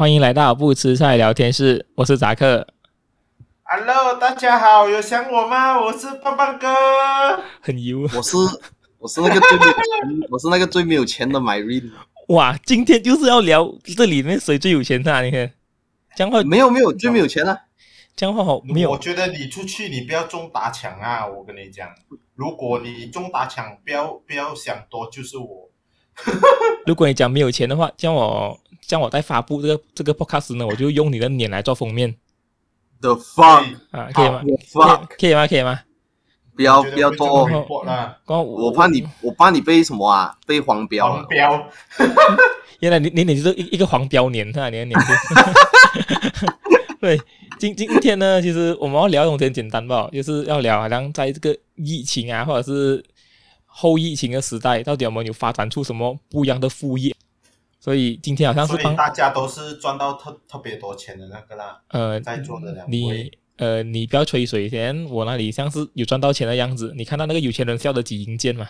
欢迎来到不吃菜聊天室，我是扎克。Hello，大家好，有想我吗？我是棒棒哥，很油。我是我是那个最没有钱，我是那个最没有钱的 Myrin。哇，今天就是要聊这里面谁最有钱啊？你看，讲话没有没有最没有钱啊，讲话好没有。我觉得你出去你不要中打抢啊！我跟你讲，如果你中打抢，不要不要想多，就是我。如果你讲没有钱的话，叫我叫我在发布这个这个 podcast 呢，我就用你的脸来做封面。The fuck 啊，可以吗？Fuck 可以吗？可以吗？不要不要做，我我怕你，我怕你被什么啊？被黄标。黄标。原来你你你就是一一个黄标年啊！你的脸。对，今今天呢，其实我们要聊的东西很简单吧，就是要聊好像在这个疫情啊，或者是后疫情的时代，到底我们有发展出什么不一样的副业？所以今天好像是所以大家都是赚到特特别多钱的那个啦。呃，在座的两位，你呃，你不要吹水先，我那里像是有赚到钱的样子。你看到那个有钱人笑的几阴间吗？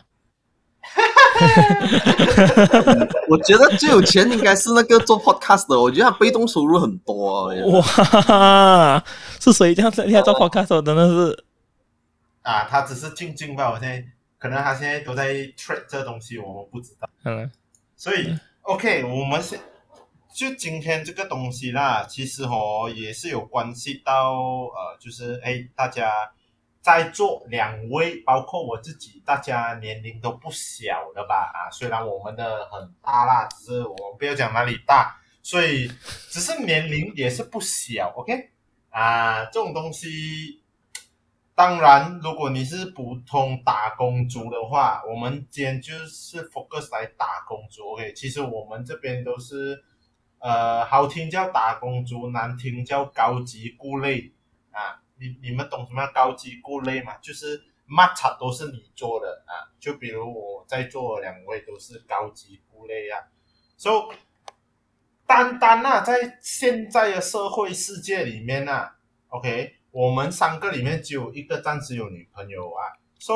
我觉得最有钱应该是那个做 podcast 的，我觉得他被动收入很多。哇，是谁这样子厉害做 podcast 真的是？啊，他只是静静吧？我现在可能他现在都在 trade 这东西，我们不知道。嗯，所以。OK，我们是就今天这个东西啦，其实哦也是有关系到呃，就是哎，大家在座两位，包括我自己，大家年龄都不小了吧？啊，虽然我们的很大啦，只是我们不要讲哪里大，所以只是年龄也是不小。OK，啊，这种东西。当然，如果你是普通打工族的话，我们今天就是 focus 来打工族。OK，其实我们这边都是，呃，好听叫打工族，难听叫高级顾类啊。你你们懂什么叫高级顾类吗？就是乜柒都是你做的啊。就比如我在座两位都是高级顾类啊。所以，单单啊，在现在的社会世界里面啊，OK。我们三个里面只有一个暂时有女朋友啊，so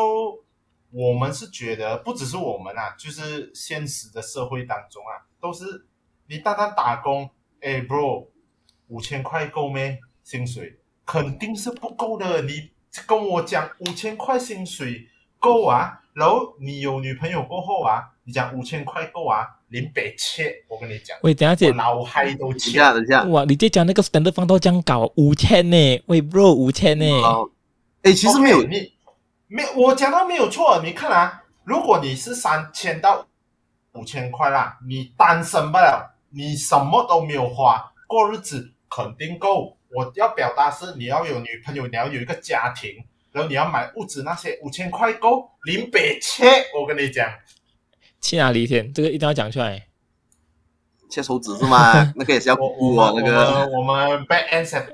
我们是觉得不只是我们啊，就是现实的社会当中啊，都是你单单打工，哎，bro，五千块够没？薪水肯定是不够的。你跟我讲五千块薪水够啊，然后你有女朋友过后啊，你讲五千块够啊？林北切，我跟你讲，喂，等下姐，脑海都切，等一下，哇，你这讲那个 standard 放到这样搞五千呢？喂，bro，五千呢？哎，其实没有，你没，我讲到没有错，你看啊，如果你是三千到五千块啦，你单身不了，你什么都没有花，过日子肯定够。我要表达是，你要有女朋友，你要有一个家庭，然后你要买物资那些，五千块够。林北切，我跟你讲。去哪里先？这个一定要讲出来。切手指是吗？那个也是要补啊。那个我们 back answer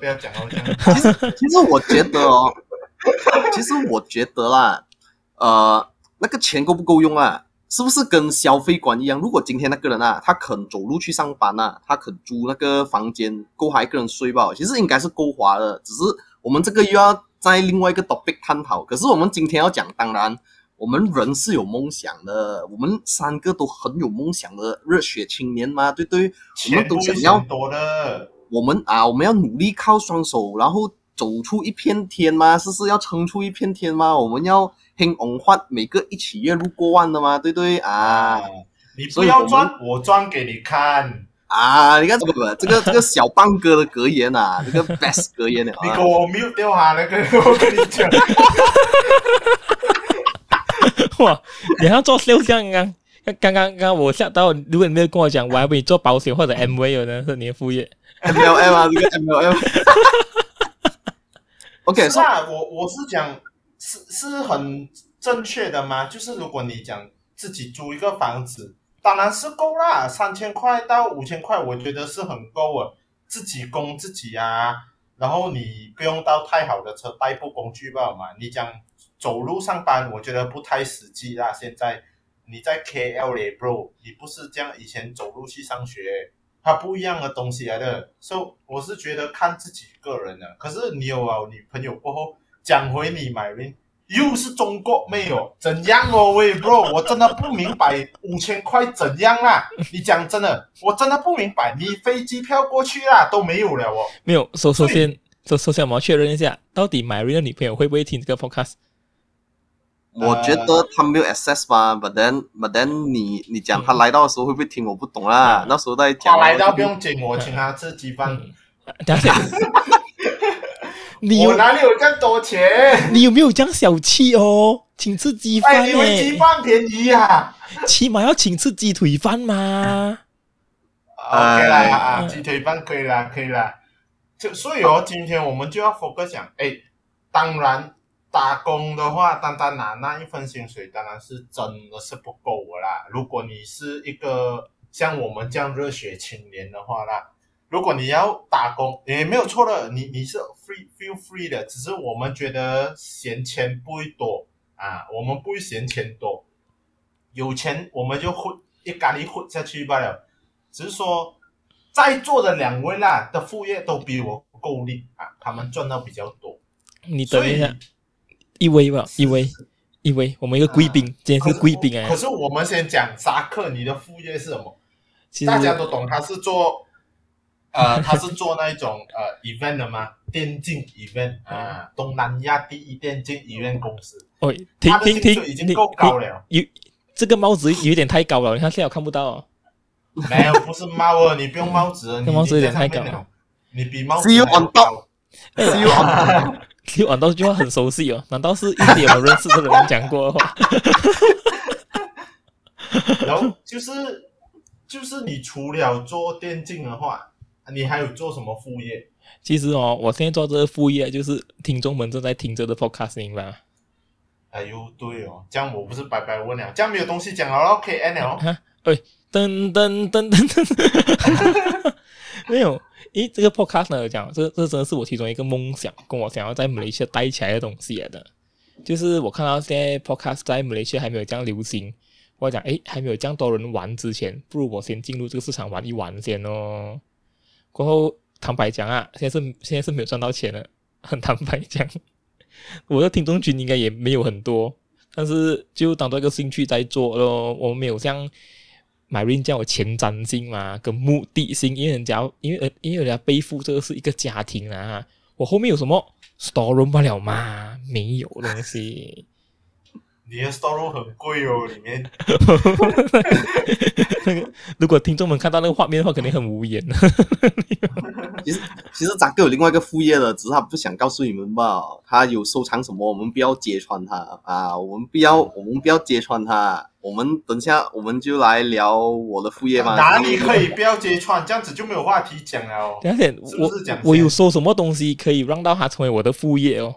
不要讲哦。其实其实我觉得哦，其实我觉得啦，呃，那个钱够不够用啊？是不是跟消费观一样？如果今天那个人啊，他肯走路去上班啊，他肯租那个房间够他一个人睡吧？其实应该是够花的。只是我们这个又要在另外一个 topic 探讨。可是我们今天要讲，当然。我们人是有梦想的，我们三个都很有梦想的热血青年嘛，对对，我们都想要多的。我们啊，我们要努力靠双手，然后走出一片天嘛，是是要撑出一片天嘛，我们要兴红发，每个一起月入过万的嘛，对对啊，啊。你不要赚，我赚给你看啊！你看这个这个这个小棒哥的格言啊，这个 best 格言啊，你给我 mute 掉啊，那个 我跟你讲。哇！你要做肖像啊？刚刚刚刚我吓到，如果你没有跟我讲，我还以为你做保险或者 MV 有呢，是你的副业。MLM 啊，这个 MLM。OK，是啊，我我是讲是是很正确的吗？就是如果你讲自己租一个房子，当然是够啦，三千块到五千块，我觉得是很够了，自己供自己啊，然后你不用到太好的车代步工具吧嘛，你讲。走路上班，我觉得不太实际啦。现在你在 KL 里，bro，你不是这样以前走路去上学，它不一样的东西来的。所以我是觉得看自己个人的。可是你有啊女朋友过后，讲回你买又是中国没有？怎样哦？喂，bro，我真的不明白五千块怎样啦？你讲真的，我真的不明白。你飞机票过去啦都没有了哦。没有，首首先，首首先我们要确认一下，到底 Myrin 的女朋友会不会听这个 podcast？我觉得他没有 access 吧，but then，but then 你你讲他来到的时候会不会听？我不懂啦。嗯、那时候在讲。他来到不用紧，我请他吃鸡饭。等下，你有我哪里有这么多钱？你有没有这样小气哦？请吃鸡饭、欸，哎，因为鸡饭便宜啊，起码要请吃鸡腿饭嘛。OK 啦，啊，鸡腿饭可以啦，可以啦。就所以哦，今天我们就要 focus 讲，哎，当然。打工的话，单单拿那一份薪水，当然是真的是不够的啦。如果你是一个像我们这样热血青年的话啦，如果你要打工也没有错的，你你是 free feel free 的，只是我们觉得闲钱不会多啊，我们不会嫌钱多，有钱我们就混一咖喱混下去罢了。只是说在座的两位啦的副业都比我够力啊，他们赚到比较多。你等一下。一威吧，一威，一威，我们一个贵宾，啊、今天是贵宾哎。可是我们先讲扎克，你的副业是什么？大家都懂，他是做，呃，他是做那一种呃 event 的吗？电竞 event 啊，东南亚第一电竞 event 公司。哦，听听听，已经够高了。有这个帽子有点太高了，你看现在我看不到、哦。没有，不是帽子，你不用帽子，这帽子有点太高了。你比帽子还高。听完到这句话很熟悉哦，难道是一点我认识的人讲过的话？然后就是就是你除了做电竞的话，你还有做什么副业？其实哦，我现在做这个副业就是听众们正在听着的 podcast 明白吗？哎呦，对哦，这样我不是白白问了，这样没有东西讲了，OK，end 了。哈，喂，噔噔噔噔噔，没有。诶，这个 podcast 呢讲，这这真的是我其中一个梦想，跟我想要在马来西亚带起来的东西来的。就是我看到现在 podcast 在马来西亚还没有这样流行，我讲诶，还没有这样多人玩之前，不如我先进入这个市场玩一玩先哦。过后坦白讲啊，现在是现在是没有赚到钱了，很坦白讲，我的听众群应该也没有很多，但是就当做一个兴趣在做咯。我没有像。Myrin 叫我前瞻性嘛，跟目的性，因为人家因为因为人家背负这个是一个家庭啊，我后面有什么 storeroom 不了吗？没有东西。你的 storeroom 很贵哦，里面。那个，如果听众们看到那个画面的话，肯定很无言。其实其实扎克有另外一个副业的，只是他不想告诉你们吧。他有收藏什么，我们不要揭穿他啊，我们不要我们不要揭穿他。我们等下我们就来聊我的副业吧。哪里可以不要揭穿？这样子就没有话题讲了哦。等我我有收什么东西可以让到他成为我的副业哦？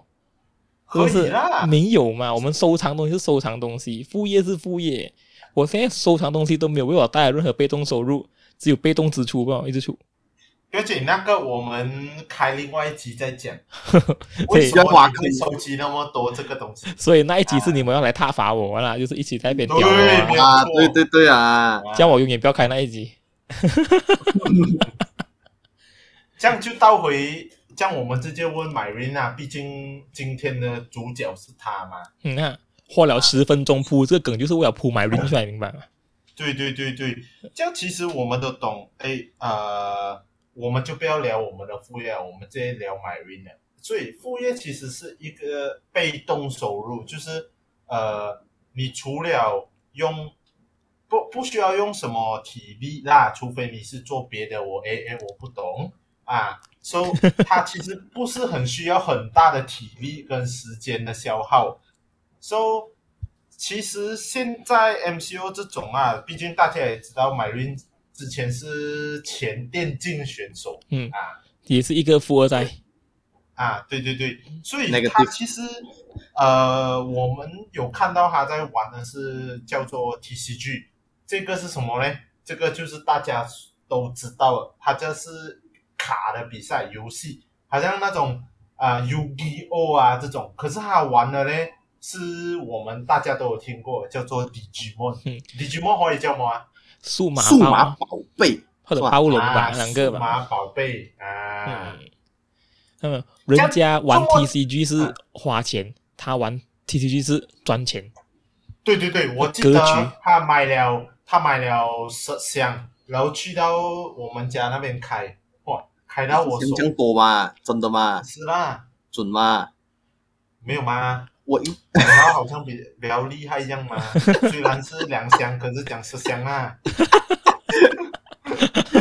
可以啦，没有嘛？我们收藏东西是收藏东西，副业是副业。我现在收藏东西都没有为我带来任何被动收入，只有被动支出吧，一直出。而且那个我们开另外一集再讲，为什么你会收集那么多这个东西？所以那一集是你们要来挞伐我啦，就是一起在那边聊啊，对对对啊，叫我永远不要开那一集。这样就倒回，这样我们直接问 Marina，，毕竟今天的主角是他嘛。嗯，那花了十分钟铺这个梗，就是为了铺来，明白吗？对对对对，这样其实我们都懂，哎，呃。我们就不要聊我们的副业，我们直接聊 Marina。所以副业其实是一个被动收入，就是呃，你除了用不不需要用什么体力啦，除非你是做别的，我诶诶我不懂啊。所以它其实不是很需要很大的体力跟时间的消耗。So 其实现在 MCO 这种啊，毕竟大家也知道 Myrin。之前是前电竞选手，嗯啊，也是一个富二代，啊，对对对，所以他其实，呃，我们有看到他在玩的是叫做 TCG，这个是什么呢？这个就是大家都知道了，它就是卡的比赛游戏，好像那种啊 Yu-Gi-Oh 啊这种，可是他玩的呢，是我们大家都有听过，叫做 Digimon，Digimon、嗯、可以叫什么？数码数码宝贝或者暴龙吧，两个吧。数码宝贝啊，那么人家玩 TCG 是花钱，他玩 TCG 是赚钱。对对对，我记得他买了，他买了十箱，然后去到我们家那边开，哇，开到我手。这多吗？真的吗？是啦。准吗？没有吗？我一讲到好像比比较厉害一样嘛，虽然是两箱，可是讲十箱啊。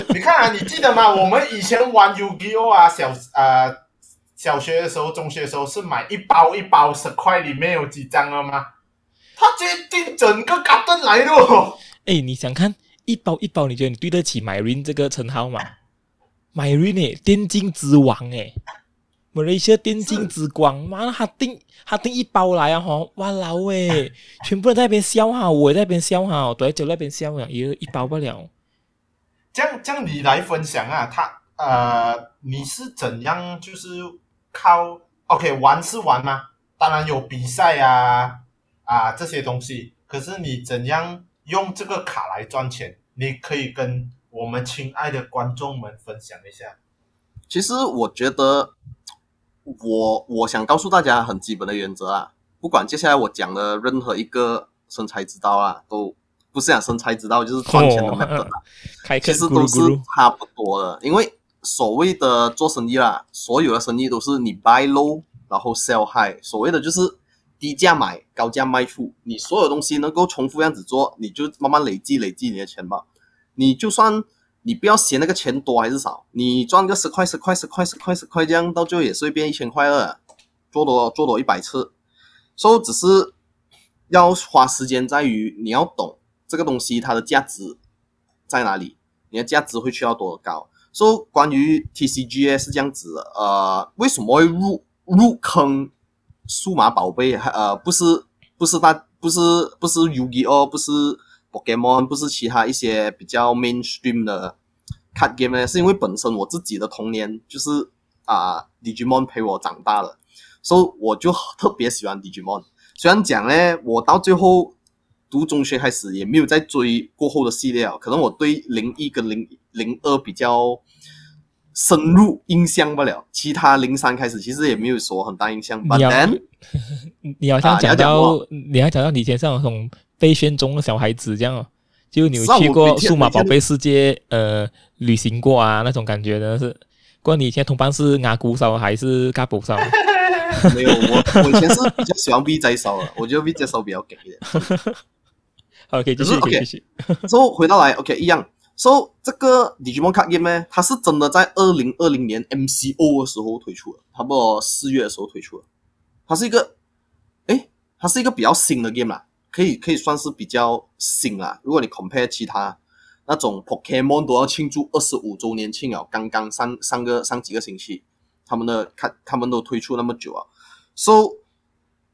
你看啊，你记得吗？我们以前玩 Yu-Gi-Oh 啊，小呃小学的时候、中学的时候是买一包一包十块，里面有几张了吗？他决定整个嘎登来了。哎，你想看一包一包？你觉得你对得起 Myrin 这个称号吗？Myrin 诶，电竞之王诶，马来西亚电竞之光，妈，他订他订一包来啊！吼，哇老诶，全部人在那边笑哈，我也在那边笑哈，都在就那边笑啊，一个一包不了。这样，这样你来分享啊，他呃，你是怎样就是靠 OK 玩是玩吗？当然有比赛啊啊这些东西，可是你怎样用这个卡来赚钱？你可以跟我们亲爱的观众们分享一下。其实我觉得，我我想告诉大家很基本的原则啊，不管接下来我讲的任何一个生财之道啊，都。不是讲生财之道，就是赚钱的 method 啊，其实都是差不多的。因为所谓的做生意啦，所有的生意都是你 buy low，然后 sell high。所谓的就是低价买，高价卖出。你所有东西能够重复这样子做，你就慢慢累积累积你的钱吧。你就算你不要嫌那个钱多还是少，你赚个十块十块十块十块十块这样，到最后也是会变一千块了。做多做多一百次，所以只是要花时间在于你要懂。这个东西它的价值在哪里？你的价值会去到多高？所以关于 TCGA 是这样子的，呃，为什么会入入坑数码宝贝？呃，不是不是大不是不是 UG2 不是 Pokemon，不是其他一些比较 mainstream 的 card game 呢？是因为本身我自己的童年就是啊、呃、Digimon 陪我长大了，所以我就特别喜欢 Digimon。虽然讲呢，我到最后。读中学开始也没有再追过后的系列啊，可能我对零一跟零零二比较深入印象不了，其他零三开始其实也没有说很大印象。你要 But then, 你好像讲到，你还讲到以前像那种被选中的小孩子这样哦，就你有去过数码宝贝世界呃旅行过啊那种感觉呢是？不管你以前同伴是阿姑烧还是嘎布烧？没有，我我以前是比较喜欢 V 仔烧的，我觉得 V 仔烧比较给一点。OK，就是 OK。so 回到来，OK 一样。So 这个 Digimon Card Game 呢，它是真的在二零二零年 MCO 的时候推出的，差不多四月的时候推出的。它是一个，诶，它是一个比较新的 game 啦，可以可以算是比较新啦。如果你 compare 其他那种 Pokemon 都要庆祝二十五周年庆哦，刚刚上上个上几个星期，他们的看他们都推出那么久啊。So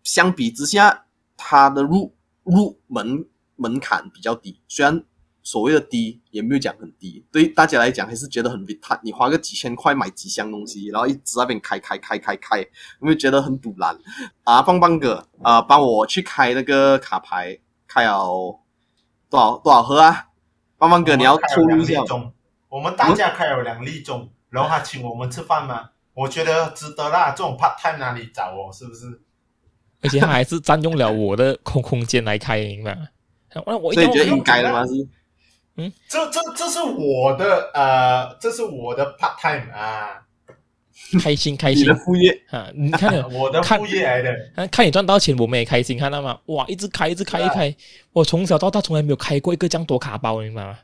相比之下，它的入入门。门槛比较低，虽然所谓的低也没有讲很低，对大家来讲还是觉得很别他，你花个几千块买几箱东西，然后一直在那边开开开开开，有没有觉得很堵烂啊？棒棒哥啊，帮我去开那个卡牌，开了多少多少盒啊？棒棒哥，你要透露一下。我们大家开了两粒钟，然后他请我们吃饭吗？我觉得值得啦，这种 part time 哪里找哦？是不是？而且他还是占用了我的空空间来开，明白吗？我所以觉得应该的吗？是，嗯，这这这是我的呃，这是我的 part time 啊，开心开心，你的副业啊，你看 我的副业来的，看你赚到钱，我们也开心，看到吗？哇，一直开一直开一开，我从小到大从来没有开过一个这样多卡包，明白吗？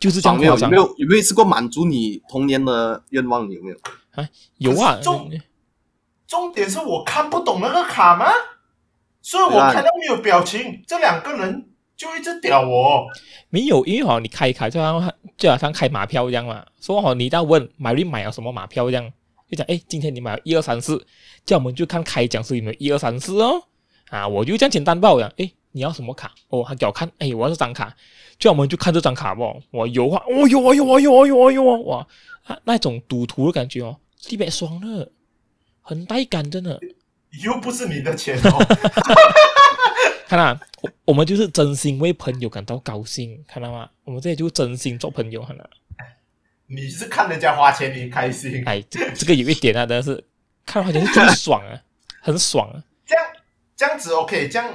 就是这样，有没有有没有有没有试过满足你童年的愿望？有没有啊？有啊，重重点是我看不懂那个卡吗？所以我看到没有表情，这两个人就一直屌我。没有，因为好，你开卡就好像就好像开马票一样嘛。说好，你在问买你买了什么马票这样，就讲哎，今天你买了一二三四，叫我们就看开奖是有没有一二三四哦。啊，我就这样简单报呀。哎，你要什么卡？哦，他给我看，哎，我要这张卡，叫我们就看这张卡不？我有啊，哦有啊有啊有啊有啊有啊哇，那种赌徒的感觉哦，特别爽的，很带感真的。又不是你的钱哦，看到吗？我我们就是真心为朋友感到高兴，看到吗？我们这里就真心做朋友，看到吗？你是看人家花钱你开心？哎，这这个有一点啊，但是看花钱是真爽啊，很爽啊。这样这样子 OK，这样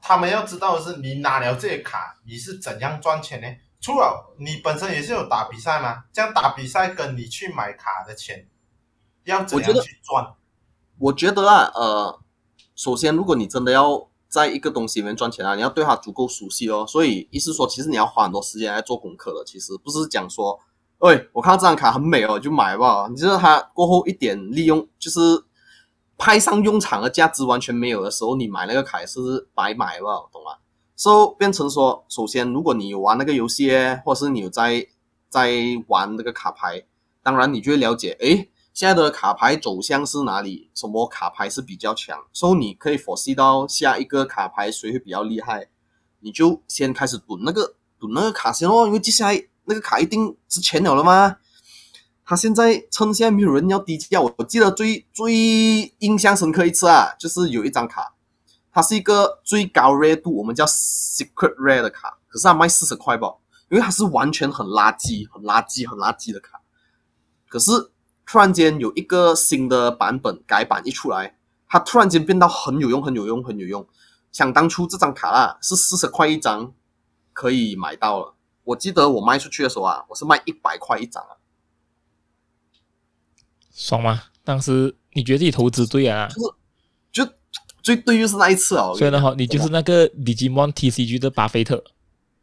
他们要知道的是，你拿了这些卡，你是怎样赚钱呢？除了你本身也是有打比赛吗？这样打比赛跟你去买卡的钱要怎样去赚？我觉得啊，呃，首先如果你真的要在一个东西里面赚钱啊，你要对它足够熟悉哦。所以意思说，其实你要花很多时间来做功课的。其实不是讲说，喂，我看到这张卡很美哦，就买吧。你知道它过后一点利用，就是派上用场的价值完全没有的时候，你买那个卡也是白买吧，懂吗？So 变成说，首先如果你有玩那个游戏，或是你有在在玩那个卡牌，当然你就会了解，诶。现在的卡牌走向是哪里？什么卡牌是比较强？所以你可以 foresee 到下一个卡牌谁会比较厉害，你就先开始赌那个赌那个卡先哦，因为接下来那个卡一定值钱了了吗？他现在趁现在没有人要低价，我我记得最最印象深刻一次啊，就是有一张卡，它是一个最高 rare 度，我们叫 secret rare 的卡，可是它卖四十块吧，因为它是完全很垃圾、很垃圾、很垃圾的卡，可是。突然间有一个新的版本改版一出来，它突然间变到很有用，很有用，很有用。想当初这张卡啦是四十块一张，可以买到了。我记得我卖出去的时候啊，我是卖一百块一张啊。爽吗？当时你觉得自己投资对啊？就是，就最对就是那一次哦。所以呢，哈，你就是那个 Digimon TCG 的巴菲特。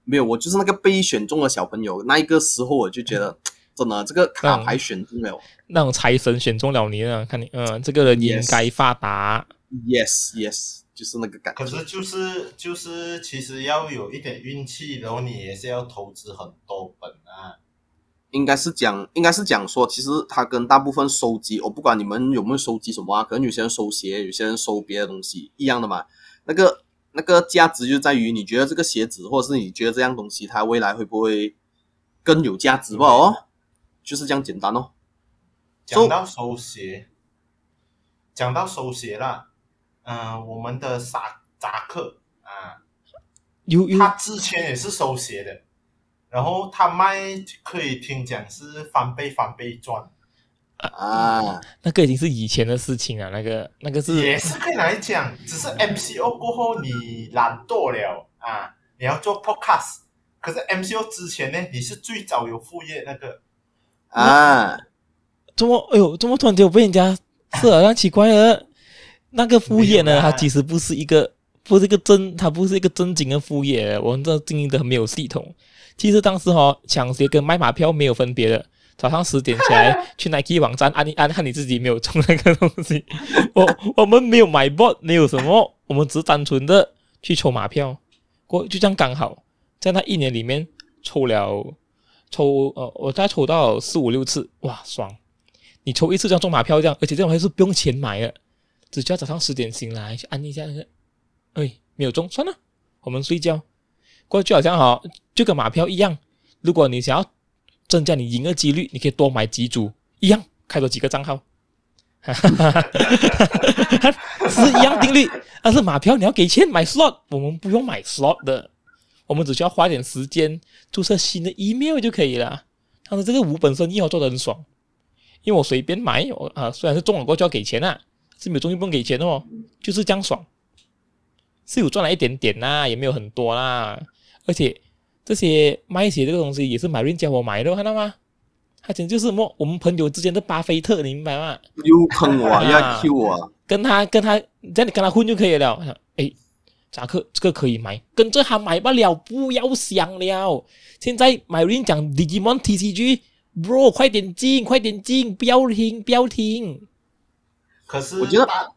没有，我就是那个被选中的小朋友。那一个时候我就觉得。嗯 真的，这个卡牌选中了，那种财神选中了你啊！看你，嗯，这个人应该发达。Yes, yes，就是那个感觉。可是就是就是，其实要有一点运气，然后你也是要投资很多本啊。应该是讲，应该是讲说，其实它跟大部分收集，我不管你们有没有收集什么啊，可能有些人收鞋，有些人收别的东西，一样的嘛。那个那个价值就在于，你觉得这个鞋子，或者是你觉得这样东西，它未来会不会更有价值吧？哦。就是这样简单哦。讲到收鞋，讲到收鞋了，嗯、呃，我们的萨扎克啊，有有，他之前也是收鞋的，然后他卖可以听讲是翻倍翻倍赚啊，那个已经是以前的事情了，那个那个是也是可以来讲，只是 MCO 过后你懒惰了啊，你要做 Podcast，可是 MCO 之前呢，你是最早有副业那个。啊，怎么？哎呦，怎么突然间我被人家是好像奇怪了？那个副业呢？它其实不是一个，不是一个正，它不是一个正经的副业。我们这经营的很没有系统。其实当时哈、哦，抢劫跟卖马票没有分别的。早上十点起来 去 Nike 网站按一按，看你自己没有中那个东西。我我们没有买 bot，没有什么，我们只单纯的去抽马票。过就这样刚好在那一年里面抽了。抽呃，我大概抽到四五六次，哇，爽！你抽一次这样中马票这样，而且这种还是不用钱买的，只需要早上十点醒来去按一下那个，哎，没有中，算了，我们睡觉。过去好像哈，就跟马票一样，如果你想要增加你赢的几率，你可以多买几组，一样开多几个账号，哈哈哈哈哈，是一样定律。但是马票你要给钱买 slot，我们不用买 slot 的。我们只需要花点时间注册新的 email 就可以了。但是这个无本生意我做的很爽，因为我随便买，我啊虽然是中了过就要给钱啊，是没有中就不用给钱哦，就是这样爽。是有赚了一点点啦，也没有很多啦。而且这些卖鞋这个东西也是 Myrin 教我买的，看到吗？他简直就是么我们朋友之间的巴菲特，你明白吗？又坑我，要 Q 我，跟他跟他这样你跟他混就可以了。哎。扎克，这个可以买，跟着他买不了，不要想了。现在 Myrin 讲 Digimon TCG，Bro，快点进，快点进，不要停，不要停。可是我觉得，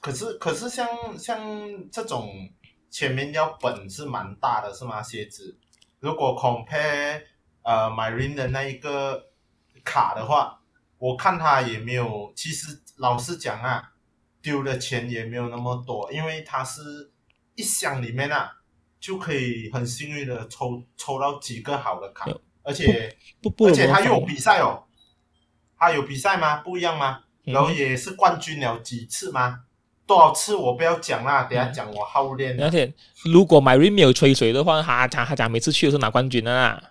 可是可是像像这种前面要本是蛮大的，是吗？鞋子，如果 compare 呃 Myrin 的那一个卡的话，我看他也没有。其实老实讲啊，丢的钱也没有那么多，因为他是。一箱里面啊，就可以很幸运的抽抽到几个好的卡，而且不不，而且他又有比赛哦，他有比赛吗？不一样吗？然后也是冠军了几次吗？多少次我不要讲啦，等下讲我好练。而且如果 Myrin 没有吹水的话，他他他讲每次去都是拿冠军的啦，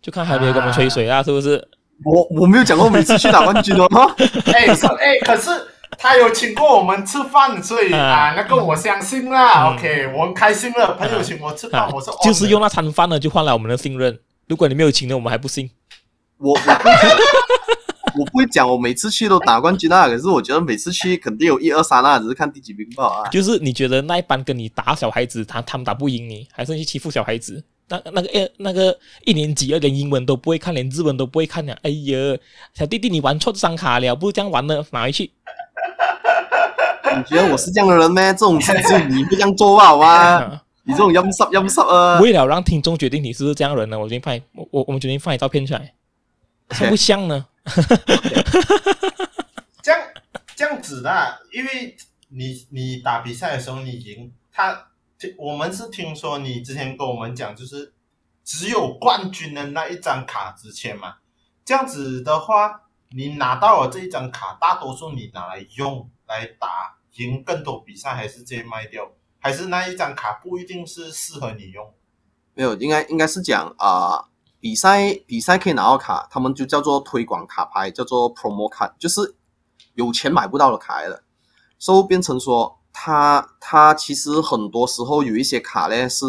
就看还没有给我们吹水啊，是不是？我我没有讲过每次去拿冠军的吗？哎，哎，可是。他有请过我们吃饭，所以啊，啊，那个我相信啦。嗯、OK，我很开心了，朋友请我吃饭，啊、我说就是用那餐饭呢，就换来我们的信任。如果你没有请呢，我们还不信。我我 我不会讲，我每次去都打冠军啊。可是我觉得每次去肯定有一二三啊，只是看第几名吧啊。就是你觉得那一班跟你打小孩子，他他们打不赢你，还是去欺负小孩子？那那个二，那个一年级啊，连英文都不会看，连日文都不会看呀！哎呀，小弟弟，你玩错这张卡了，不是这样玩的，拿回去。你觉得我是这样的人吗？这种事情你不这样做好吗？你这种阴湿阴湿啊！为了让听众决定你是不是这样的人呢，我决定放我我我们决定放你照片出来，像不像呢？这样这样子的，因为你你打比赛的时候你赢他。我们是听说你之前跟我们讲，就是只有冠军的那一张卡值钱嘛？这样子的话，你拿到了这一张卡，大多数你拿来用来打赢更多比赛，还是直接卖掉？还是那一张卡不一定是适合你用？没有，应该应该是讲啊、比赛比赛可以拿到卡，他们就叫做推广卡牌，叫做 promo 卡就是有钱买不到的卡来的，所以变成说。他他其实很多时候有一些卡呢是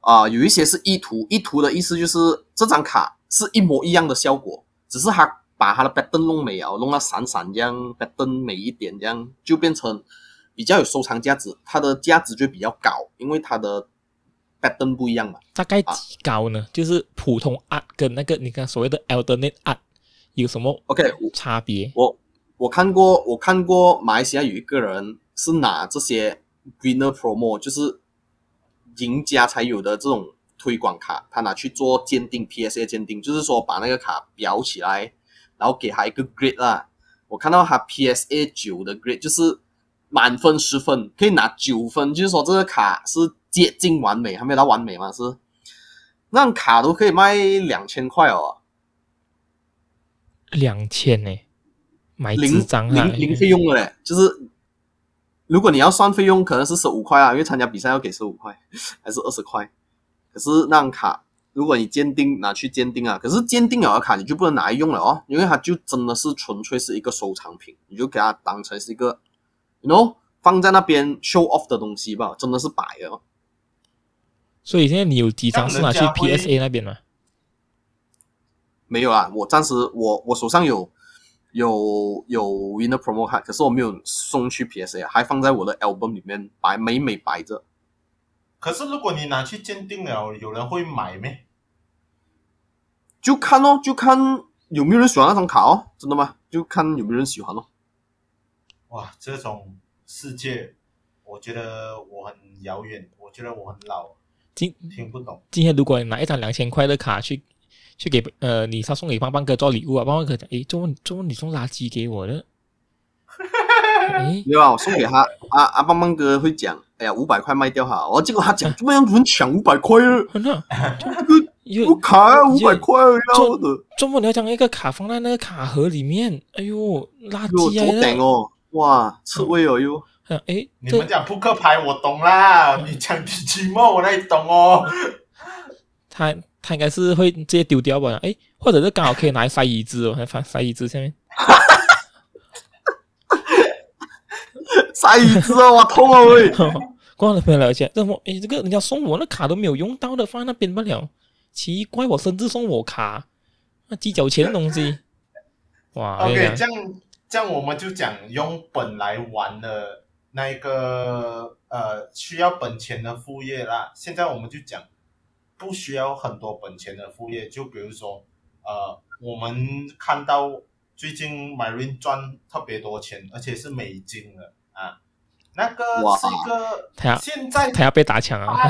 啊、有一些是意图，意图的意思就是这张卡是一模一样的效果，只是他把它的 pattern 弄美啊，弄到闪闪这样 pattern 美一点，这样就变成比较有收藏价值，它的价值就比较高，因为它的 pattern 不一样嘛。大概几高呢？啊、就是普通 art 跟那个你看所谓的 alternate art 有什么 OK 差别？我我看过，我看过马来西亚有一个人。是拿这些 winner promo，就是赢家才有的这种推广卡，他拿去做鉴定，PSA 鉴定，就是说把那个卡裱起来，然后给他一个 grade 啦。我看到他 PSA 九的 grade，就是满分十分可以拿九分，就是说这个卡是接近完美，还没有到完美嘛？是那张卡都可以卖两千块哦，两千呢？买零张零零费用的嘞，就是。如果你要算费用，可能是十五块啊，因为参加比赛要给十五块，还是二十块。可是那张卡，如果你鉴定拿去鉴定啊，可是鉴定了的卡你就不能拿来用了哦，因为它就真的是纯粹是一个收藏品，你就给它当成是一个，you know，放在那边 show off 的东西吧，真的是摆的哦。所以现在你有几张是拿去 PSA 那边吗？没有啊，我暂时我我手上有。有有 winner promo card，可是我没有送去 PSA，还放在我的 album 里面摆美美摆着。可是如果你拿去鉴定了，有人会买咩？就看哦，就看有没有人喜欢那张卡哦，真的吗？就看有没有人喜欢哦。哇，这种世界，我觉得我很遥远，我觉得我很老，听听不懂。今天如果你拿一张两千块的卡去。去给呃，你他送给棒棒哥做礼物啊，棒棒哥讲，诶，做梦做梦你送垃圾给我的，诶，对吧？我送给他，啊啊，棒棒哥会讲，哎呀，五百块卖掉哈，我结果他讲，怎么样能抢五百块啊？这个 不卡啊，五百块要的，做梦你要将一个卡放在那个卡盒里面，哎呦，垃圾啊！顶哦，哇，刺猬哦又，诶，你们讲扑克牌我懂啦，你讲机器猫我那里懂哦？他。他应该是会直接丢掉吧？哎，或者是刚好可以拿来塞椅子哦，还放塞椅子下面。塞椅子哦，我痛啊喂！光了朋友了解，这么哎，这个人家送我那卡都没有用到的，放在那边不了。奇怪，我甚至送我卡，那几角钱的东西。哇，OK，这样这样我们就讲用本来玩的那一个呃需要本钱的副业啦。现在我们就讲。不需要很多本钱的副业，就比如说，呃，我们看到最近 Myrin 赚特别多钱，而且是美金的啊，那个是一个现在他要被打抢啊，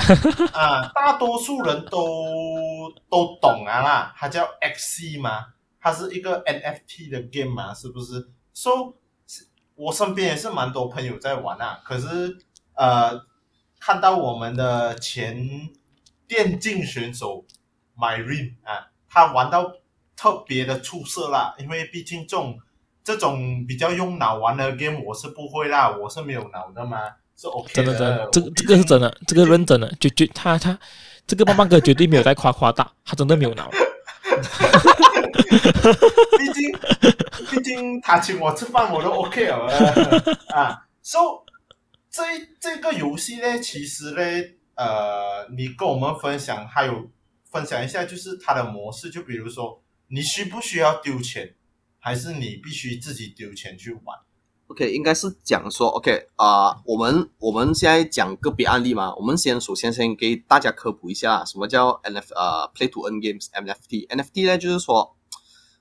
啊，大多数人都都懂啊啦，它叫 XC 嘛，它是一个 NFT 的 game 嘛，是不是？So，我身边也是蛮多朋友在玩啊，可是呃，看到我们的前。电竞选手 Myrin 啊，他玩到特别的出色啦，因为毕竟这种这种比较用脑玩的 game 我是不会啦，我是没有脑的嘛，是 OK 的。真的真的，这个这个是真的，这个认真的，绝绝他他这个棒棒哥绝对没有在夸夸大，他真的没有脑。毕竟毕竟他请我吃饭我都 OK 了啊。So 这这个游戏呢，其实呢，呃，你跟我们分享，还有分享一下，就是它的模式，就比如说，你需不需要丢钱，还是你必须自己丢钱去玩？OK，应该是讲说 OK 啊、我们我们现在讲个别案例嘛。我们先首先先给大家科普一下，什么叫 NFT 呃 Play to Earn Games NFT。NFT 呢，就是说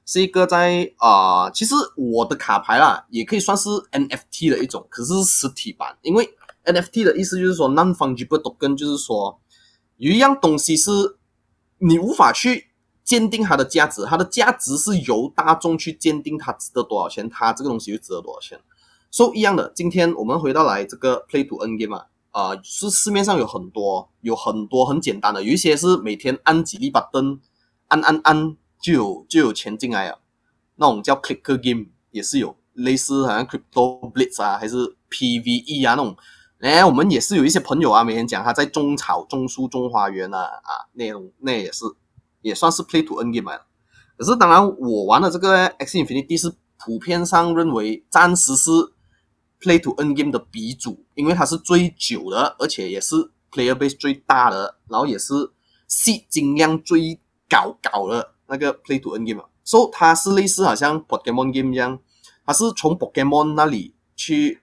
是一个在啊、其实我的卡牌啦，也可以算是 NFT 的一种，可是是实体版。因为 NFT 的意思就是说 Non-Fungible Token，就是说有一样东西是你无法去鉴定它的价值，它的价值是由大众去鉴定它值得多少钱，它这个东西就值得多少钱。So 一样的，今天我们回到来这个 Play to N game 啊，呃，是市面上有很多，有很多很简单的，有一些是每天按几粒把灯，按按按就有就有钱进来了，那种叫 Clicker Game 也是有，类似好像 Crypto Blitz 啊，还是 PVE 啊那种，哎，我们也是有一些朋友啊，每天讲他在种草、种树、种花园啊，啊，那种那也是也算是 Play to Earn Game 了。可是当然，我玩的这个 X Infinity 是普遍上认为暂时是。Play to Earn Game 的鼻祖，因为它是最久的，而且也是 Player Base 最大的，然后也是吸金量最高高的那个 Play to Earn Game。所以它是类似好像 Pokemon Game 一样，它是从 Pokemon 那里去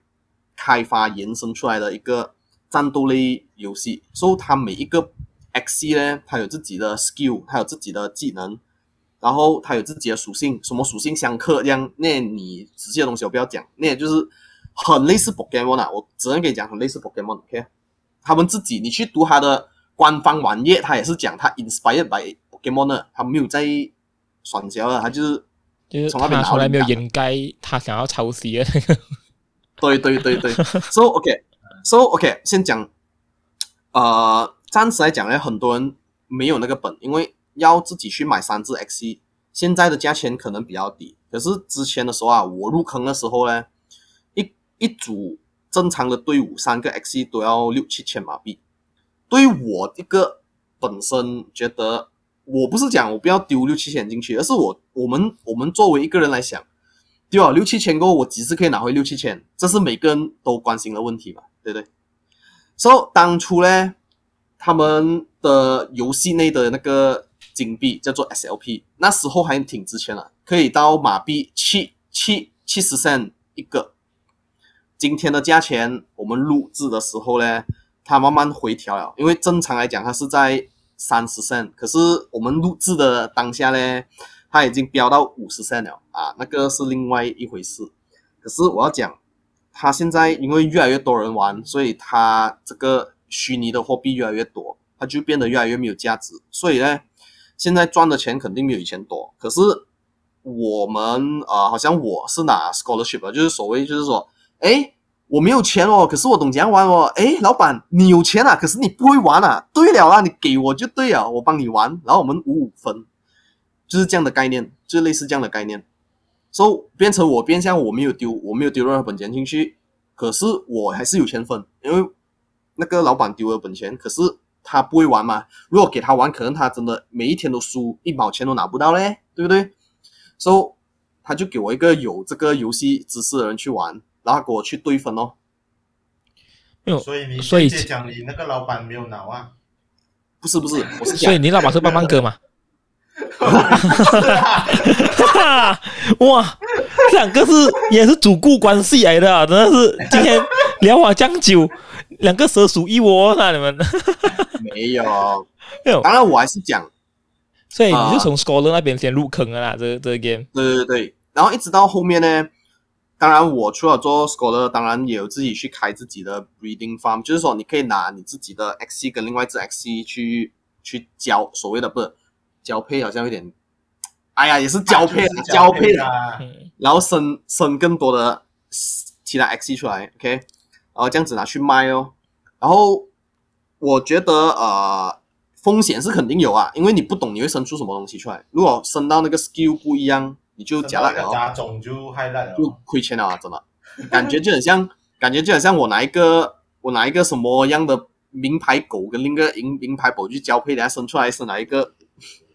开发延伸出来的一个战斗类游戏。所以它每一个 Axie 呢，它有自己的 skill，它有自己的技能，然后它有自己的属性，什么属性相克这样。那你仔细的东西我不要讲，那也就是。很类似 Pokemon 啊，我只能跟你讲很类似 Pokemon，OK？他们自己，你去读他的官方网页，他也是讲他 inspired by Pokemon 的，他没有在选角的，他就是就是从他从来没有掩盖他想要抄袭的那个。对对对对，So OK，So OK，先讲，呃，暂时来讲呢，很多人没有那个本，因为要自己去买三只 Axie，现在的价钱可能比较低，可是之前的时候啊，我入坑的时候呢。一一组正常的队伍，三个 Axie 都要六七千马币。对于我一个本身觉得，我不是讲我不要丢六七千进去，而是我我们我们作为一个人来想，丢了六七千过后，我几次可以拿回六七千？这是每个人都关心的问题嘛，对不对？所以当初呢，他们的游戏内的那个金币叫做 SLP，那时候还挺值钱的，可以到马币七七七十 cent 一个。今天的价钱，我们录制的时候呢，它慢慢回调了。因为正常来讲，它是在三十 cent，可是我们录制的当下呢，它已经飙到五十 cent 了啊，那个是另外一回事。可是我要讲，它现在因为越来越多人玩，所以它这个虚拟的货币越来越多，它就变得越来越没有价值。所以呢，现在赚的钱肯定没有以前多。可是我们啊、好像我是拿 scholarship，啊就是所谓就是说。哎，我没有钱哦，可是我懂怎样玩哦。哎，老板，你有钱啊，可是你不会玩啊。对了啊，你给我就对了，我帮你玩，然后我们五五分，就是这样的概念，就是类似这样的概念。所以变成我变相我没有丢，我没有丢任何本钱进去，可是我还是有钱分，因为那个老板丢了本钱，可是他不会玩嘛。如果给他玩，可能他真的每一天都输，一毛钱都拿不到嘞，对不对？所以他就给我一个有这个游戏知识的人去玩。然后给我去对分哦，没有，所以你所以讲你那个老板没有脑啊？不是不是，我是所以你老板是棒棒哥嘛？哇，这两个是也是主顾关系来的，啊，真的是今天聊我将就，两个蛇鼠一窝啊！你们。没有。没有，当然我还是讲，所以你就从 Scholar 那边先入坑了啦，这个这个 game，对对对，然后一直到后面呢。当然，我除了做 scholar，当然也有自己去开自己的 breeding farm，就是说你可以拿你自己的 Axie 跟另外一只 Axie 去去交所谓的不是交配，好像有点，哎呀，也是交配，啊、交配的，然后生生更多的其他 Axie 出来，OK，然后这样子拿去卖哦。然后我觉得呃风险是肯定有啊，因为你不懂你会生出什么东西出来，如果生到那个 skill 不一样。你就加了，加种就害了，就亏钱了啊！真的，感觉就很像，感觉就很像我拿一个，我拿一个什么样的名牌狗跟另一个银名牌狗去交配，等下生出来是哪一个，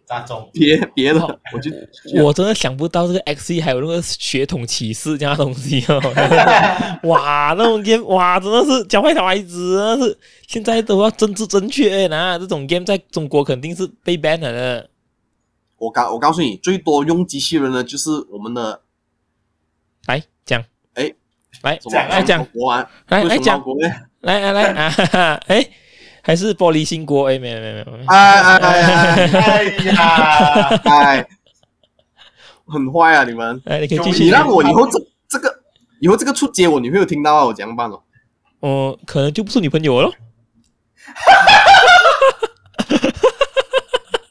大众别别的，我就 我真的想不到这个 XE 还有那个血统歧视这样东西哦！哇，那种 game 哇，真的是教坏小孩子，真的是现在都要政治正确呢。这种 game 在中国肯定是被 ban 了的。我告我告诉你，最多用机器人的就是我们的，来讲，哎，来讲来讲，来来讲，来来来啊，哈哈，哎。还是玻璃心锅？哎，没有没有没有。哎哎哎哎呀！哎，很坏啊！你们，哎，你可以继续。你让我以后这这个以后这个出街，我女朋友听到啊，我怎样办哦？哦，可能就不是女朋友了。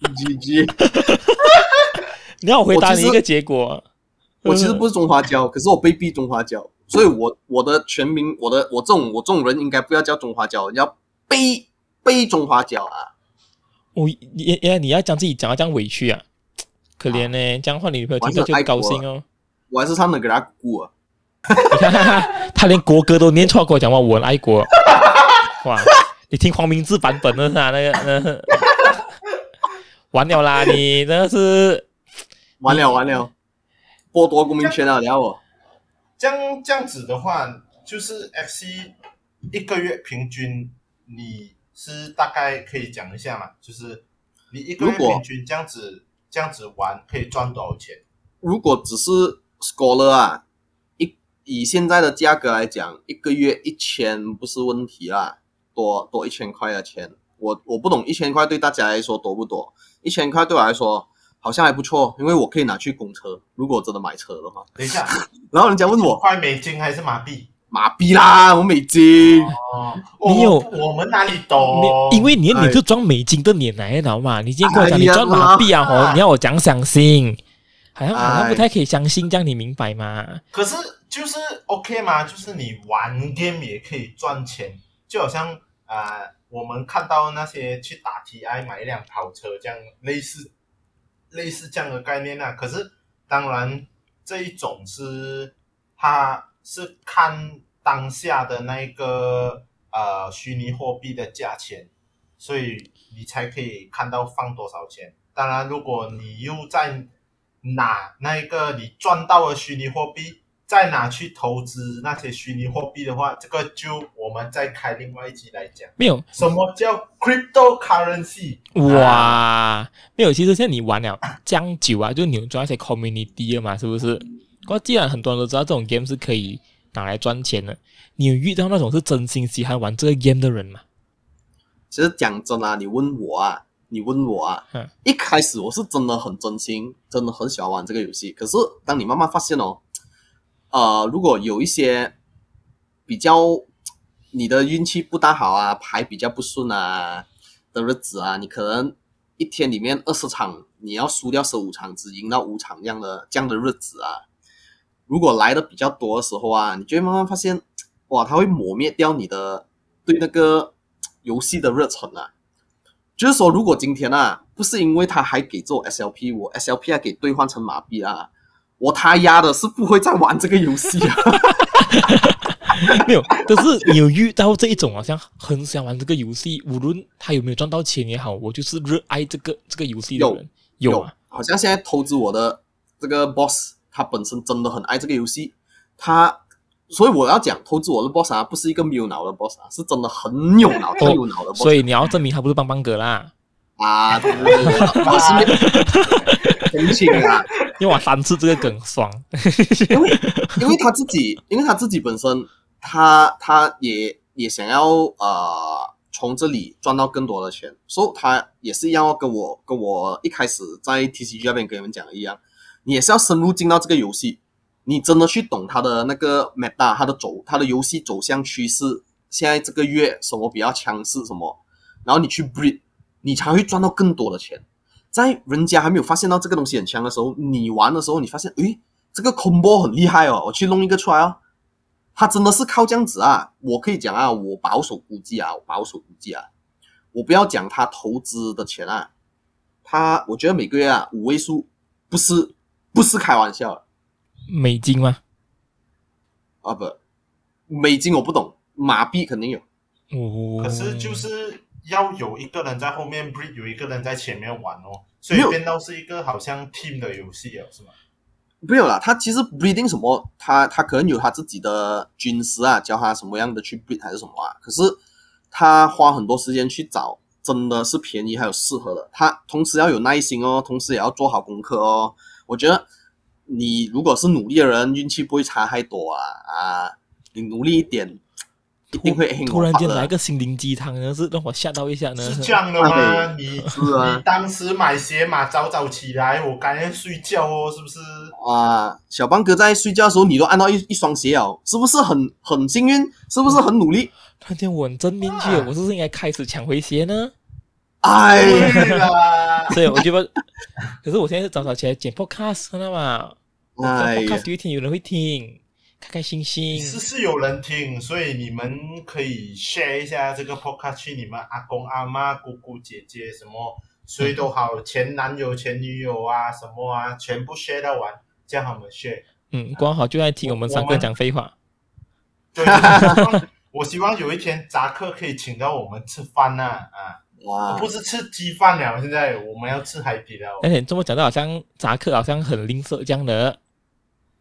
GG，你要我回答你一个结果。我其实不是中华胶，可是我被逼中华胶，所以我我的全名，我的我这种我这种人应该不要叫中华胶，要被。被中华脚啊！我也也你要将自己讲到这样委屈啊，可怜呢、欸。这样话你女朋友听到就高兴哦。我还是唱的给他鼓啊！你看他，他连国歌都念错，跟我讲话我很爱国。哇！你听黄明志版本的是吧？那个，呃、完了啦！你真的是完了完了，剥夺公民权了！你要我这样这样子的话，就是 FC 一个月平均你。是大概可以讲一下嘛？就是你一个月平均这样子这样子玩可以赚多少钱？如果只是 Scholar 啊，一以现在的价格来讲，一个月一千不是问题啦，多多一千块的钱。我我不懂一千块对大家来说多不多？一千块对我来说好像还不错，因为我可以拿去供车。如果真的买车的话，等一下，然后人家问我块美金还是马币？马币啦，我美金。哦，你有我们哪里懂？因为你的脸就装美金的脸来的，知道吗？你今天跟我讲你装麻痹啊，哦，你要我讲相信，好像好像不太可以相信，这样你明白吗？可是就是 OK 嘛，就是你玩 game 也可以赚钱，就好像啊，我们看到那些去打 TI 买一辆跑车这样类似类似这样的概念啊。可是当然这一种是它。是看当下的那个呃虚拟货币的价钱，所以你才可以看到放多少钱。当然，如果你又在拿那一个你赚到的虚拟货币，再拿去投资那些虚拟货币的话，这个就我们再开另外一集来讲。没有什么叫 cryptocurrency？哇，啊、没有。其实现在你玩了这样久啊，就你赚一些 community 了嘛，是不是？不既然很多人都知道这种 game 是可以拿来赚钱的，你有遇到那种是真心喜欢玩这个 game 的人吗？其实讲真啊，你问我啊，你问我啊，嗯、一开始我是真的很真心，真的很喜欢玩这个游戏。可是当你慢慢发现哦，呃，如果有一些比较你的运气不大好啊，牌比较不顺啊的日子啊，你可能一天里面二十场，你要输掉十五场，只赢到五场这样的这样的日子啊。如果来的比较多的时候啊，你就会慢慢发现，哇，它会磨灭掉你的对那个游戏的热忱啊。就是说，如果今天啊，不是因为他还给做 SLP，我 SLP 还给兑换成马币啊，我他丫的是不会再玩这个游戏啊。没有，可是你有遇到这一种好像很想玩这个游戏，无论他有没有赚到钱也好，我就是热爱这个这个游戏的人。有，有啊，好像现在投资我的这个 boss。他本身真的很爱这个游戏，他所以我要讲投资我的 boss 啊，不是一个没有脑的 boss 啊，是真的很有脑、太有脑的 boss。所以你要证明他不是棒棒哥啦啊！对对对，我是同情啊，因为我三次这个梗爽，因为因为他自己，因为他自己本身，他他也也想要呃从这里赚到更多的钱，所以他也是要跟我跟我一开始在 TCG 那边跟你们讲的一样。你也是要深入进到这个游戏，你真的去懂它的那个 meta，它的走，它的游戏走向趋势，现在这个月什么比较强势什么，然后你去 breed，你才会赚到更多的钱。在人家还没有发现到这个东西很强的时候，你玩的时候，你发现，诶，这个 combo 很厉害哦，我去弄一个出来哦，它真的是靠这样子啊。我可以讲啊，我保守估计啊，我保守估计啊，我不要讲他投资的钱啊，他我觉得每个月啊五位数不是。不是开玩笑，美金吗？啊不，美金我不懂，马币肯定有。哦，可是就是要有一个人在后面 breed，有一个人在前面玩哦，所以变到是一个好像 team 的游戏了，是吗？没有啦，他其实 breeding 什么，他他可能有他自己的军师啊，教他什么样的去 breed 还是什么啊。可是他花很多时间去找，真的是便宜还有适合的。他同时要有耐心哦，同时也要做好功课哦。我觉得你如果是努力的人，运气不会差太多啊啊，你努力一点。一定会突然间来个心灵鸡汤呢，是让我吓到一下呢。是这样的吗？你是啊，你当时买鞋嘛早早起来，我赶紧睡觉哦，是不是？啊，小邦哥在睡觉的时候，你都按到一一双鞋哦，是不是很很幸运？是不是很努力？突然间稳真进去，我是不是应该开始抢回鞋呢？哎呀，所以我觉得，可是我现在是早早起来剪 podcast，知道吗？哎，podcast 有一天有人会听。开开心心，是是有人听，所以你们可以 share 一下这个 podcast 去你们阿公阿妈、姑姑姐姐什么，谁都好，前男友前女友啊什么啊，全部 share 到完，叫他们 share。嗯，光好就爱听我们三个讲废话。对，我希望有一天扎克可以请到我们吃饭呐啊！哇，不是吃鸡饭了，现在我们要吃海底捞。而且这么讲的好像扎克好像很吝啬这样的。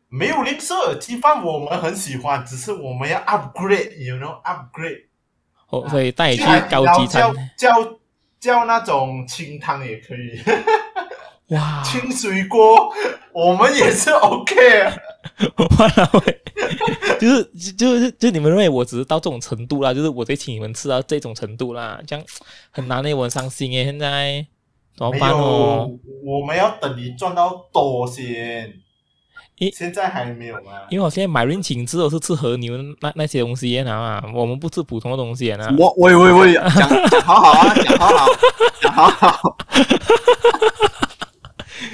没有吝啬，鸡饭我们很喜欢，只是我们要 upgrade，you know upgrade。哦，所以带你去高级餐，叫叫叫那种清汤也可以。哇，清水锅我们也是 OK 啊。哇，就是就是就你们认为我只是到这种程度啦，就是我得请你们吃到这种程度啦，这样很难的，我很伤心诶，现在怎么办哦？我们要等你赚到多先。诶，现在还没有吗？因为我现在买人请吃都是吃和牛那那些东西啊，我们不吃普通的东西啊。我喂喂喂，讲讲好好啊，讲好好，讲好好。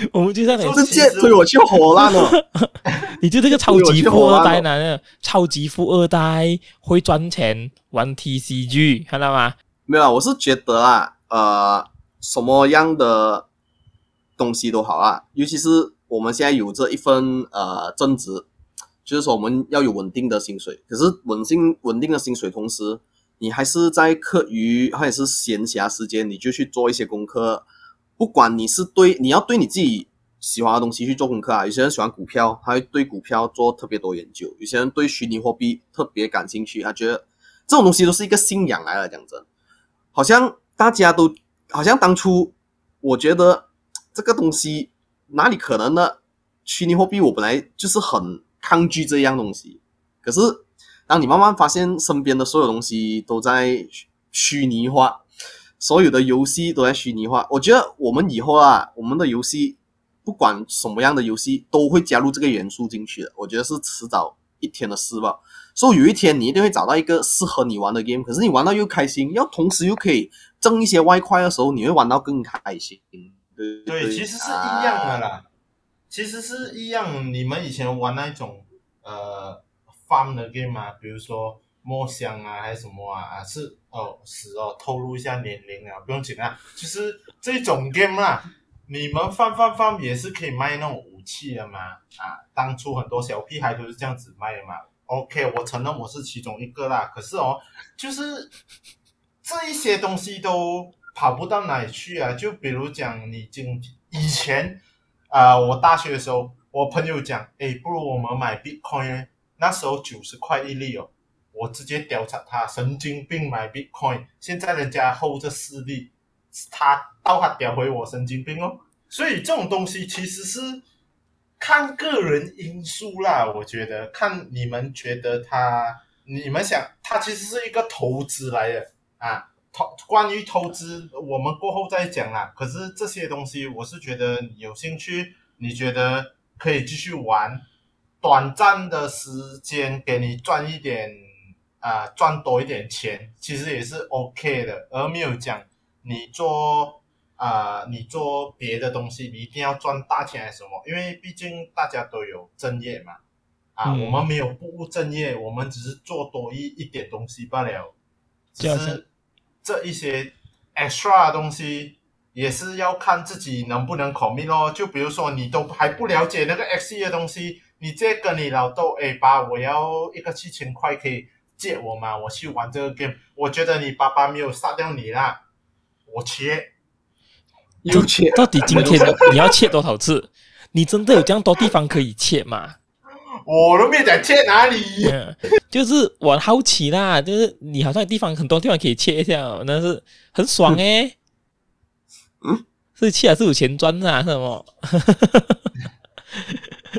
我们就在那直接推我去火烂了。你就这个超级富二代呢？超级富二代会赚钱玩 TCG，看到吗？没有，我是觉得啊，呃，什么样的东西都好啊，尤其是。我们现在有这一份呃正职，就是说我们要有稳定的薪水。可是稳定稳定的薪水，同时你还是在课余或者是闲暇时间，你就去做一些功课。不管你是对你要对你自己喜欢的东西去做功课啊。有些人喜欢股票，他会对股票做特别多研究；有些人对虚拟货币特别感兴趣，他觉得这种东西都是一个信仰来了。讲真，好像大家都好像当初我觉得这个东西。哪里可能呢？虚拟货币我本来就是很抗拒这样东西，可是当你慢慢发现身边的所有东西都在虚拟化，所有的游戏都在虚拟化，我觉得我们以后啊，我们的游戏不管什么样的游戏都会加入这个元素进去的，我觉得是迟早一天的事吧。所以有一天你一定会找到一个适合你玩的 game，可是你玩到又开心，要同时又可以挣一些外快的时候，你会玩到更开心。对，对，其实是一样的啦，啊、其实是一样。你们以前玩那种呃 farm 的 game 啊，比如说墨香啊，还是什么啊，是哦，是哦，透露一下年龄啊，不用紧啊。其实这种 game 啊，你们放放放也是可以卖那种武器的嘛，啊，当初很多小屁孩都是这样子卖的嘛。OK，我承认我是其中一个啦。可是哦，就是这一些东西都。跑不到哪里去啊！就比如讲，你今以前啊、我大学的时候，我朋友讲，诶，不如我们买 Bitcoin，那时候九十块一粒哦，我直接调查他神经病买 Bitcoin，现在人家 hold 着四粒，他倒他屌回我神经病哦。所以这种东西其实是看个人因素啦，我觉得看你们觉得他，你们想他其实是一个投资来的啊。投关于投资，我们过后再讲啦。可是这些东西，我是觉得有兴趣，你觉得可以继续玩，短暂的时间给你赚一点啊、呃，赚多一点钱，其实也是 OK 的。而没有讲你做啊、呃，你做别的东西，你一定要赚大钱还是什么？因为毕竟大家都有正业嘛。啊，嗯、我们没有不务正业，我们只是做多一一点东西罢了，只是。这一些 extra 的东西也是要看自己能不能 commit 咯。就比如说你都还不了解那个 XE 的东西，你直接跟你老豆，哎，爸，我要一个七千块可以借我嘛，我去玩这个 game。我觉得你爸爸没有杀掉你啦，我切，又切。到底今天你要切多少次？你真的有这样多地方可以切吗？我都没有讲切哪里，嗯，就是我好奇啦，就是你好像有地方很多地方可以切一下，那是很爽诶、欸。嗯，是切还是有钱赚啊？是什么？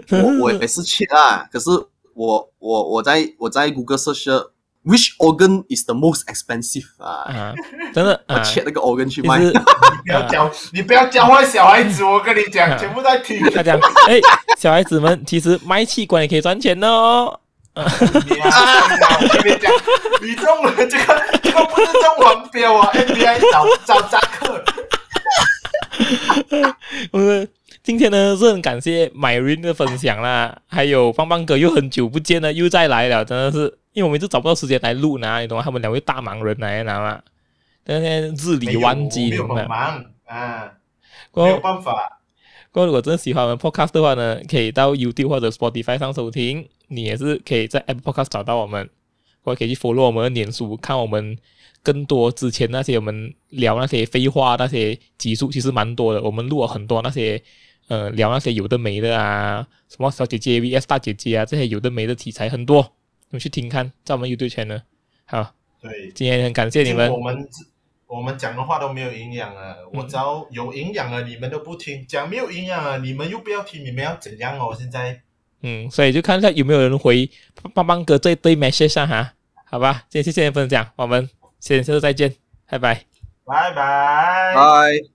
我我也是切啊，可是我我我在我在谷歌 search which organ is the most expensive 啊，啊真的，我切那个 organ 去卖。你不要教，你不要教坏小孩子，我跟你讲，全部在听。他讲，哎，小孩子们，其实卖器官也可以赚钱哦。你啊，我跟你讲，你中了这个，这个不是中黄标啊！FBI 找找扎克。我们 今天呢是很感谢 Myrin 的分享啦，还有棒棒哥又很久不见了，又再来了，真的是，因为我们一直找不到时间来录呢，你懂吗？他们两位大忙人来，知道吗？今天日理万机，没有很忙啊，没有办法。过后如果真的喜欢我们 Podcast 的话呢，可以到 YouTube 或者 Spotify 上收听。你也是可以在 Apple Podcast 找到我们，或者可以去 follow 我们的脸书，看我们更多之前那些我们聊那些废话那些集数，其实蛮多的。我们录了很多那些呃聊那些有的没的啊，什么小姐姐 VS 大姐姐啊，这些有的没的题材很多，你们去听看，在我们 YouTube channel。好，对，今天很感谢你们。我们我们讲的话都没有营养啊，我只要有营养了，你们都不听；讲没有营养啊，你们又不要听，你们要怎样哦？现在。嗯，所以就看一下有没有人回棒棒哥这一堆 message 上哈，好吧，今天谢谢你分享，我们下次再见，拜拜，拜拜，拜。